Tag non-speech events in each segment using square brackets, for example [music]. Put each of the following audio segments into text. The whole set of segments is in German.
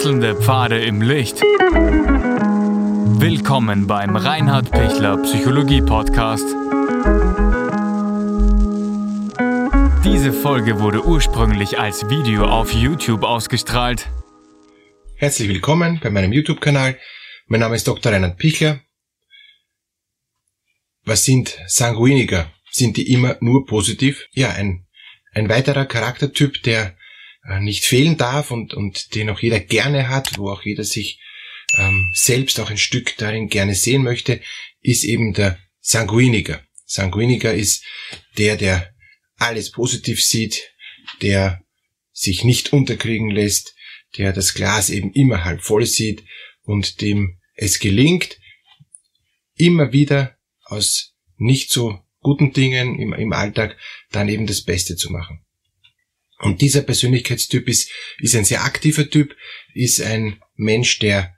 Wechselnde Pfade im Licht. Willkommen beim Reinhard Pichler Psychologie Podcast. Diese Folge wurde ursprünglich als Video auf YouTube ausgestrahlt. Herzlich willkommen bei meinem YouTube-Kanal. Mein Name ist Dr. Reinhard Pichler. Was sind Sanguiniker? Sind die immer nur positiv? Ja, ein, ein weiterer Charaktertyp, der nicht fehlen darf und, und den auch jeder gerne hat, wo auch jeder sich ähm, selbst auch ein Stück darin gerne sehen möchte, ist eben der Sanguiniker. Sanguiniker ist der, der alles positiv sieht, der sich nicht unterkriegen lässt, der das Glas eben immer halb voll sieht und dem es gelingt, immer wieder aus nicht so guten Dingen im, im Alltag dann eben das Beste zu machen. Und dieser Persönlichkeitstyp ist, ist ein sehr aktiver Typ, ist ein Mensch, der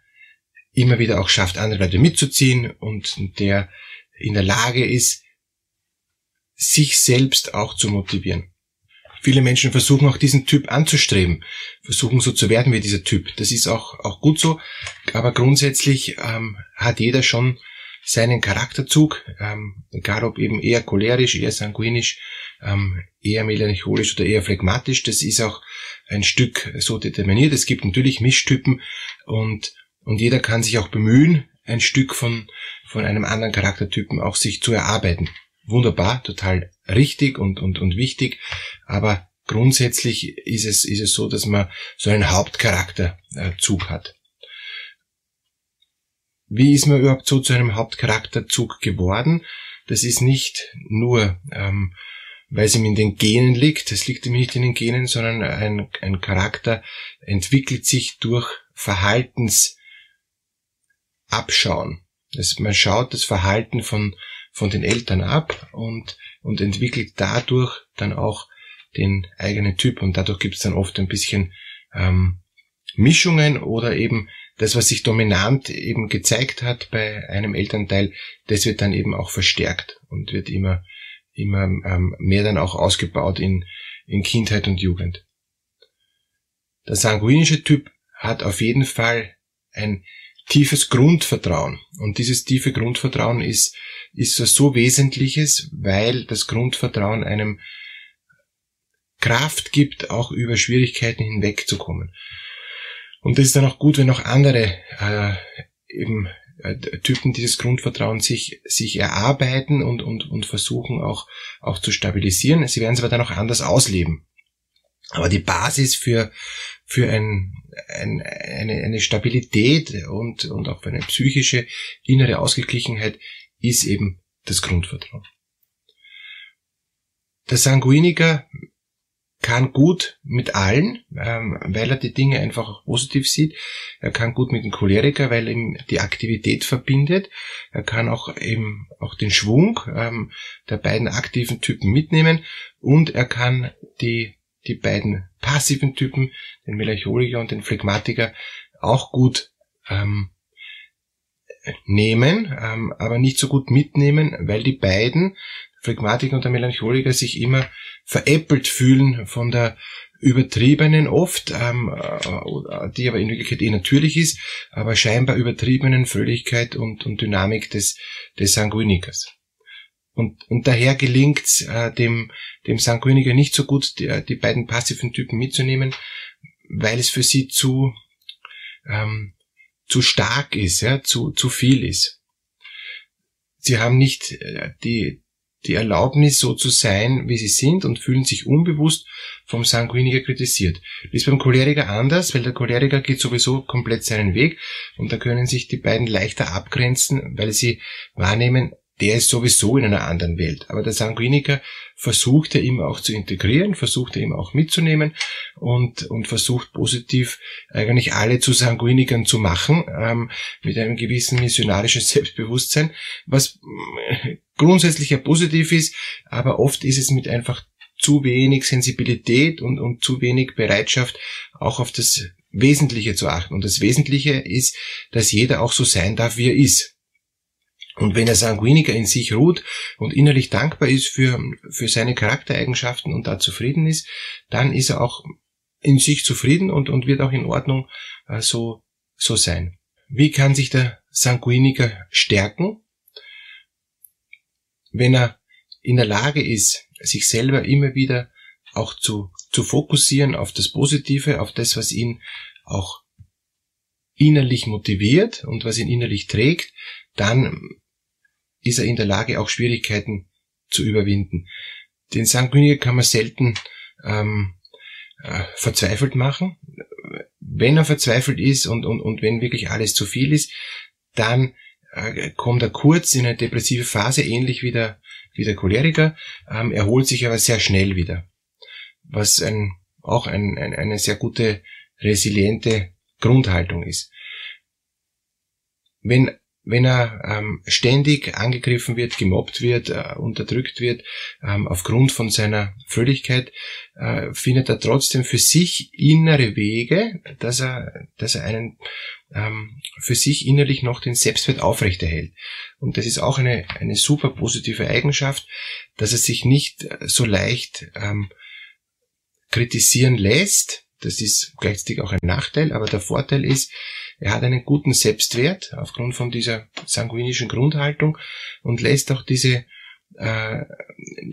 immer wieder auch schafft, andere Leute mitzuziehen und der in der Lage ist, sich selbst auch zu motivieren. Viele Menschen versuchen auch diesen Typ anzustreben, versuchen so zu werden wie dieser Typ. Das ist auch, auch gut so, aber grundsätzlich ähm, hat jeder schon seinen Charakterzug, ähm, egal ob eben eher cholerisch, eher sanguinisch, ähm, eher melancholisch oder eher phlegmatisch. Das ist auch ein Stück so determiniert. Es gibt natürlich Mischtypen und, und jeder kann sich auch bemühen, ein Stück von, von einem anderen Charaktertypen auch sich zu erarbeiten. Wunderbar, total richtig und, und, und wichtig, aber grundsätzlich ist es, ist es so, dass man so einen Hauptcharakterzug hat. Wie ist man überhaupt so zu einem Hauptcharakterzug geworden? Das ist nicht nur ähm, weil es ihm in den Genen liegt. Es liegt ihm nicht in den Genen, sondern ein, ein Charakter entwickelt sich durch Verhaltensabschauen. Das, man schaut das Verhalten von, von den Eltern ab und, und entwickelt dadurch dann auch den eigenen Typ und dadurch gibt es dann oft ein bisschen ähm, Mischungen oder eben das, was sich dominant eben gezeigt hat bei einem Elternteil, das wird dann eben auch verstärkt und wird immer immer ähm, mehr dann auch ausgebaut in, in Kindheit und Jugend. Der sanguinische Typ hat auf jeden Fall ein tiefes Grundvertrauen. Und dieses tiefe Grundvertrauen ist, ist so, so Wesentliches, weil das Grundvertrauen einem Kraft gibt, auch über Schwierigkeiten hinwegzukommen. Und das ist dann auch gut, wenn auch andere äh, eben äh, Typen dieses Grundvertrauen sich, sich erarbeiten und, und, und versuchen auch, auch zu stabilisieren. Sie werden es aber dann auch anders ausleben. Aber die Basis für, für ein, ein, eine, eine Stabilität und, und auch für eine psychische innere Ausgeglichenheit ist eben das Grundvertrauen. Der Sanguiniker kann gut mit allen, ähm, weil er die Dinge einfach positiv sieht. Er kann gut mit dem Choleriker, weil ihm die Aktivität verbindet. Er kann auch eben auch den Schwung ähm, der beiden aktiven Typen mitnehmen und er kann die, die beiden passiven Typen, den Melancholiker und den Phlegmatiker, auch gut ähm, nehmen, ähm, aber nicht so gut mitnehmen, weil die beiden, Phlegmatiker und der Melancholiker, sich immer veräppelt fühlen von der übertriebenen oft, ähm, äh, die aber in Wirklichkeit eh natürlich ist, aber scheinbar übertriebenen Fröhlichkeit und, und Dynamik des, des Sanguinikers. Und, und daher gelingt äh, dem, dem Sanguiniker nicht so gut, die, die beiden passiven Typen mitzunehmen, weil es für sie zu, ähm, zu stark ist, ja, zu, zu viel ist. Sie haben nicht äh, die, die Erlaubnis, so zu sein, wie sie sind und fühlen sich unbewusst vom Sanguiniker kritisiert. Das ist beim Choleriker anders, weil der Choleriker geht sowieso komplett seinen Weg und da können sich die beiden leichter abgrenzen, weil sie wahrnehmen, der ist sowieso in einer anderen Welt. Aber der Sanguiniker versucht er immer auch zu integrieren, versucht er immer auch mitzunehmen und, und versucht positiv eigentlich alle zu Sanguinikern zu machen, ähm, mit einem gewissen missionarischen [laughs] Selbstbewusstsein, was grundsätzlich ja positiv ist, aber oft ist es mit einfach zu wenig Sensibilität und, und zu wenig Bereitschaft, auch auf das Wesentliche zu achten. Und das Wesentliche ist, dass jeder auch so sein darf, wie er ist. Und wenn er Sanguiniker in sich ruht und innerlich dankbar ist für, für seine Charaktereigenschaften und da zufrieden ist, dann ist er auch in sich zufrieden und, und wird auch in Ordnung äh, so, so sein. Wie kann sich der Sanguiniker stärken? Wenn er in der Lage ist, sich selber immer wieder auch zu, zu fokussieren auf das Positive, auf das, was ihn auch innerlich motiviert und was ihn innerlich trägt, dann ist er in der Lage, auch Schwierigkeiten zu überwinden. Den Sanguiniker kann man selten ähm, äh, verzweifelt machen. Wenn er verzweifelt ist und, und, und wenn wirklich alles zu viel ist, dann äh, kommt er kurz in eine depressive Phase, ähnlich wie der, wie der Choleriker, ähm, erholt sich aber sehr schnell wieder. Was ein, auch ein, ein, eine sehr gute, resiliente Grundhaltung ist. Wenn wenn er ähm, ständig angegriffen wird, gemobbt wird, äh, unterdrückt wird, ähm, aufgrund von seiner Fröhlichkeit, äh, findet er trotzdem für sich innere Wege, dass er, dass er einen ähm, für sich innerlich noch den Selbstwert aufrechterhält. Und das ist auch eine, eine super positive Eigenschaft, dass er sich nicht äh, so leicht ähm, kritisieren lässt. Das ist gleichzeitig auch ein Nachteil, aber der Vorteil ist, er hat einen guten Selbstwert aufgrund von dieser sanguinischen Grundhaltung und lässt auch diese äh,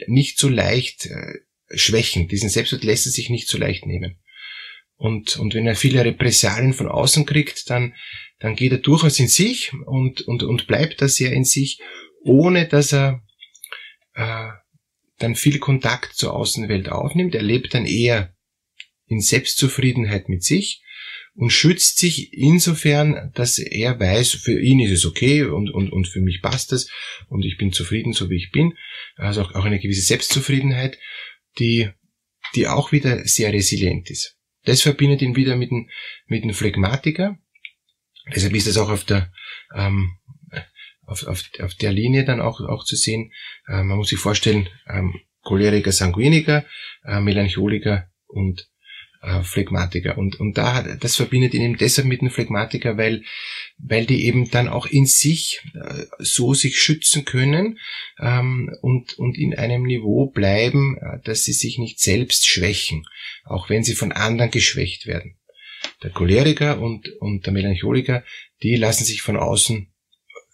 nicht so leicht äh, schwächen. Diesen Selbstwert lässt er sich nicht so leicht nehmen. Und, und wenn er viele Repressalien von außen kriegt, dann, dann geht er durchaus in sich und, und, und bleibt da sehr in sich, ohne dass er äh, dann viel Kontakt zur Außenwelt aufnimmt. Er lebt dann eher in Selbstzufriedenheit mit sich und schützt sich insofern, dass er weiß, für ihn ist es okay und, und, und für mich passt es und ich bin zufrieden, so wie ich bin. Also auch, eine gewisse Selbstzufriedenheit, die, die auch wieder sehr resilient ist. Das verbindet ihn wieder mit dem, mit dem Phlegmatiker. Deshalb ist das auch auf der, ähm, auf, auf, auf der Linie dann auch, auch zu sehen. Äh, man muss sich vorstellen, ähm, Choleriker, Sanguiniker, äh, Melancholiker und äh, Phlegmatiker. Und, und da, das verbindet ihn eben deshalb mit dem Phlegmatiker, weil, weil die eben dann auch in sich äh, so sich schützen können ähm, und, und in einem Niveau bleiben, äh, dass sie sich nicht selbst schwächen, auch wenn sie von anderen geschwächt werden. Der Choleriker und, und der Melancholiker, die lassen sich von außen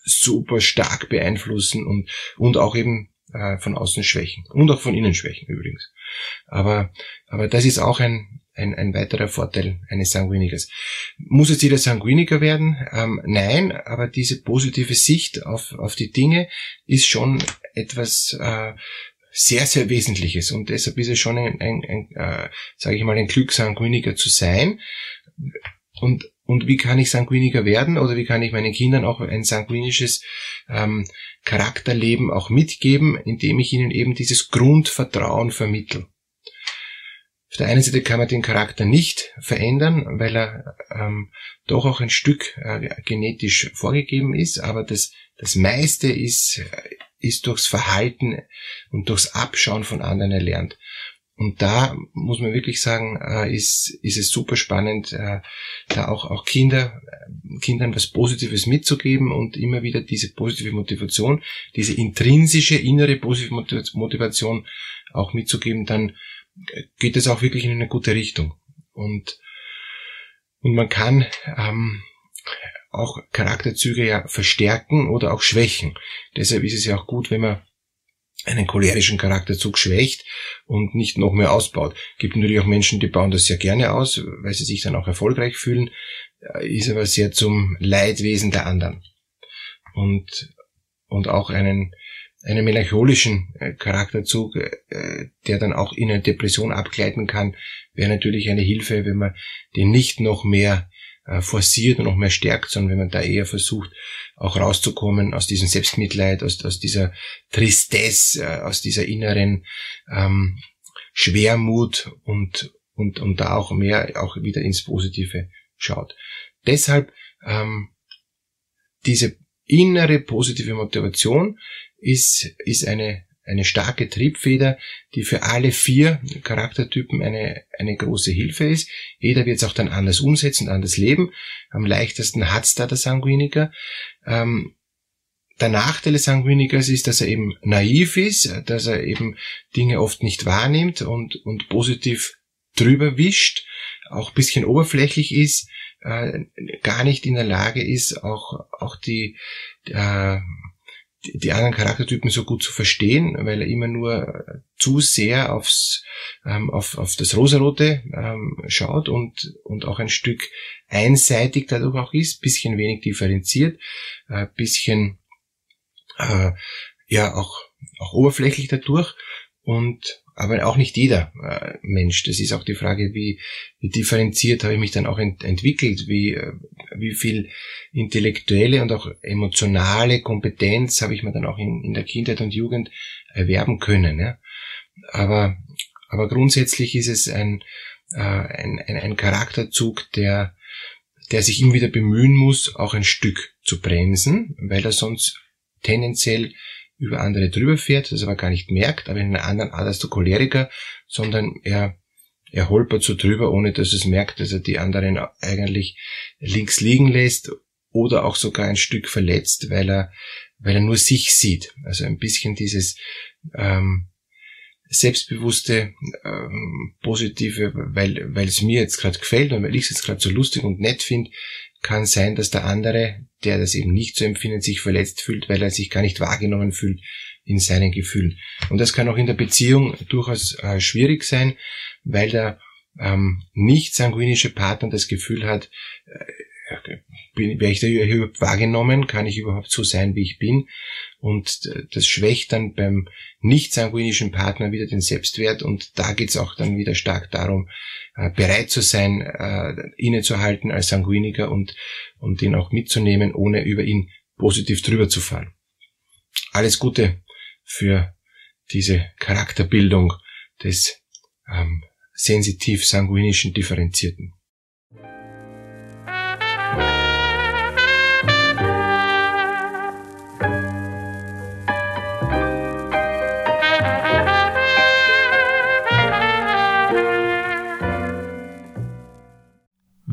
super stark beeinflussen und, und auch eben äh, von außen schwächen. Und auch von innen schwächen übrigens. Aber, aber das ist auch ein, ein, ein weiterer Vorteil eines Sanguinikers. Muss jetzt jeder Sanguiniker werden? Ähm, nein, aber diese positive Sicht auf, auf die Dinge ist schon etwas äh, sehr, sehr Wesentliches und deshalb ist es schon ein, ein, ein äh, sage ich mal, ein Glück, Sanguiniker zu sein. Und, und wie kann ich Sanguiniker werden oder wie kann ich meinen Kindern auch ein sanguinisches ähm, Charakterleben auch mitgeben, indem ich ihnen eben dieses Grundvertrauen vermittle. Auf der einen Seite kann man den Charakter nicht verändern, weil er ähm, doch auch ein Stück äh, genetisch vorgegeben ist, aber das, das meiste ist, ist durchs Verhalten und durchs Abschauen von anderen erlernt. Und da muss man wirklich sagen, äh, ist, ist es super spannend, äh, da auch, auch Kinder, Kindern was Positives mitzugeben und immer wieder diese positive Motivation, diese intrinsische innere positive Motivation auch mitzugeben, dann geht es auch wirklich in eine gute Richtung. Und, und man kann ähm, auch Charakterzüge ja verstärken oder auch schwächen. Deshalb ist es ja auch gut, wenn man einen cholerischen Charakterzug schwächt und nicht noch mehr ausbaut. Gibt natürlich auch Menschen, die bauen das sehr gerne aus, weil sie sich dann auch erfolgreich fühlen, äh, ist aber sehr zum Leidwesen der anderen. Und, und auch einen einen melancholischen äh, Charakterzug, äh, der dann auch in eine Depression abgleiten kann, wäre natürlich eine Hilfe, wenn man den nicht noch mehr äh, forciert und noch mehr stärkt, sondern wenn man da eher versucht, auch rauszukommen aus diesem Selbstmitleid, aus, aus dieser Tristesse, aus dieser inneren ähm, Schwermut und, und, und da auch mehr auch wieder ins Positive schaut. Deshalb ähm, diese innere positive Motivation ist, ist eine, eine starke Triebfeder, die für alle vier Charaktertypen eine, eine große Hilfe ist. Jeder wird es auch dann anders umsetzen, anders leben. Am leichtesten hat's da der Sanguiniker. Ähm, der Nachteil des Sanguinikers ist, dass er eben naiv ist, dass er eben Dinge oft nicht wahrnimmt und, und positiv drüber wischt, auch bisschen oberflächlich ist, äh, gar nicht in der Lage ist, auch, auch die, äh, die anderen Charaktertypen so gut zu verstehen, weil er immer nur zu sehr aufs, ähm, auf, auf das Rosarote ähm, schaut und, und auch ein Stück einseitig dadurch auch ist, bisschen wenig differenziert, äh, bisschen äh, ja auch, auch oberflächlich dadurch. Und aber auch nicht jeder äh, Mensch. Das ist auch die Frage, wie, wie differenziert habe ich mich dann auch ent entwickelt, wie, äh, wie viel intellektuelle und auch emotionale Kompetenz habe ich mir dann auch in, in der Kindheit und Jugend erwerben können. Ja? Aber, aber grundsätzlich ist es ein, äh, ein, ein, ein Charakterzug, der, der sich immer wieder bemühen muss, auch ein Stück zu bremsen, weil er sonst tendenziell über andere drüber fährt, das aber gar nicht merkt, aber in einer anderen Art als der Choleriker, sondern er, er holpert so drüber, ohne dass es merkt, dass er die anderen eigentlich links liegen lässt oder auch sogar ein Stück verletzt, weil er, weil er nur sich sieht. Also ein bisschen dieses ähm, selbstbewusste, ähm, positive, weil, weil es mir jetzt gerade gefällt und weil ich es jetzt gerade so lustig und nett finde, kann sein, dass der andere, der das eben nicht so empfindet, sich verletzt fühlt, weil er sich gar nicht wahrgenommen fühlt in seinen Gefühlen. Und das kann auch in der Beziehung durchaus äh, schwierig sein, weil der ähm, nicht sanguinische Partner das Gefühl hat, äh, bin, werde ich da überhaupt wahrgenommen, kann ich überhaupt so sein, wie ich bin. Und äh, das schwächt dann beim nicht sanguinischen Partner wieder den Selbstwert und da geht's auch dann wieder stark darum, äh, bereit zu sein, äh, innezuhalten als Sanguiniker und, und ihn auch mitzunehmen, ohne über ihn positiv drüber zu fahren. Alles Gute für diese Charakterbildung des ähm, sensitiv sanguinischen Differenzierten.